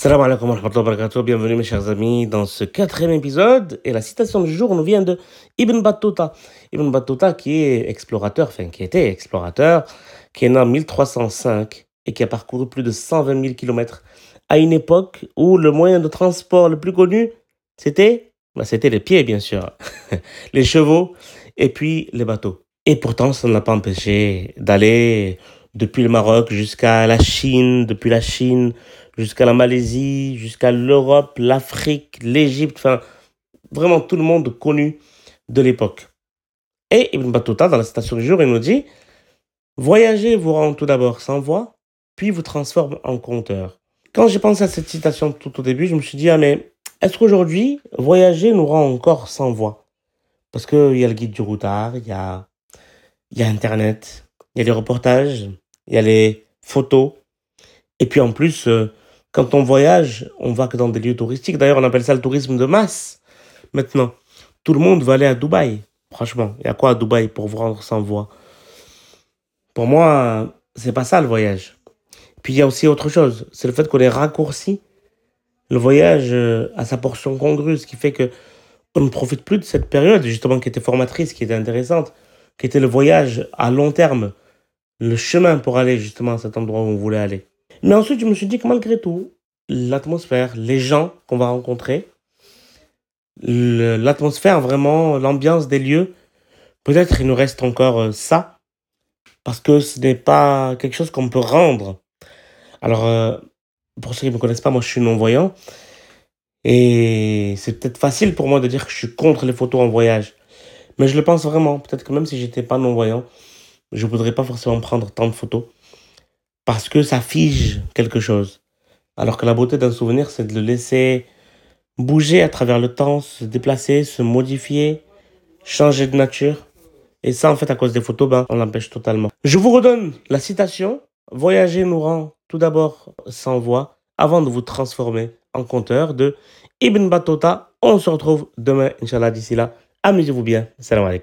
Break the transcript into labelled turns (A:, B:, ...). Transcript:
A: Salam alaikum wa rahmatullahi. Bienvenue mes chers amis dans ce quatrième épisode. Et la citation du jour nous vient de Ibn Battuta. Ibn Battuta qui est explorateur, enfin qui était explorateur, qui est né en 1305 et qui a parcouru plus de 120 000 km à une époque où le moyen de transport le plus connu, c'était bah, c'était les pieds bien sûr, les chevaux et puis les bateaux. Et pourtant, ça ne l'a pas empêché d'aller depuis le Maroc jusqu'à la Chine, depuis la Chine jusqu'à la Malaisie, jusqu'à l'Europe, l'Afrique, l'Égypte, enfin, vraiment tout le monde connu de l'époque. Et Ibn Battuta, dans la citation du jour, il nous dit Voyager vous rend tout d'abord sans voix, puis vous transforme en compteur. Quand j'ai pensé à cette citation tout au début, je me suis dit Ah, mais est-ce qu'aujourd'hui, voyager nous rend encore sans voix? Parce qu'il y a le guide du routard, il y a, y a Internet, il y a les reportages, il y a les photos. Et puis en plus, euh, quand on voyage, on va que dans des lieux touristiques. D'ailleurs, on appelle ça le tourisme de masse. Maintenant, tout le monde va aller à Dubaï. Franchement, il y a quoi à Dubaï pour vous rendre sans voix? Pour moi, c'est pas ça le voyage. Puis il y a aussi autre chose, c'est le fait qu'on ait raccourci le voyage euh, à sa portion congrue, ce qui fait que on ne profite plus de cette période justement qui était formatrice, qui était intéressante, qui était le voyage à long terme, le chemin pour aller justement à cet endroit où on voulait aller. Mais ensuite, je me suis dit que malgré tout, l'atmosphère, les gens qu'on va rencontrer, l'atmosphère, vraiment, l'ambiance des lieux, peut-être il nous reste encore euh, ça, parce que ce n'est pas quelque chose qu'on peut rendre. Alors, euh, pour ceux qui ne me connaissent pas, moi je suis non-voyant, et c'est peut-être facile pour moi de dire que je suis contre les photos en voyage. Mais je le pense vraiment. Peut-être que même si j'étais pas non-voyant, je ne voudrais pas forcément prendre tant de photos parce que ça fige quelque chose. Alors que la beauté d'un souvenir, c'est de le laisser bouger à travers le temps, se déplacer, se modifier, changer de nature. Et ça, en fait, à cause des photos, ben, on l'empêche totalement. Je vous redonne la citation. Voyager nous rend tout d'abord sans voix avant de vous transformer en compteur de Ibn Battuta. On se retrouve demain, Inch'Allah. D'ici là, amusez-vous bien. Salam alaikum.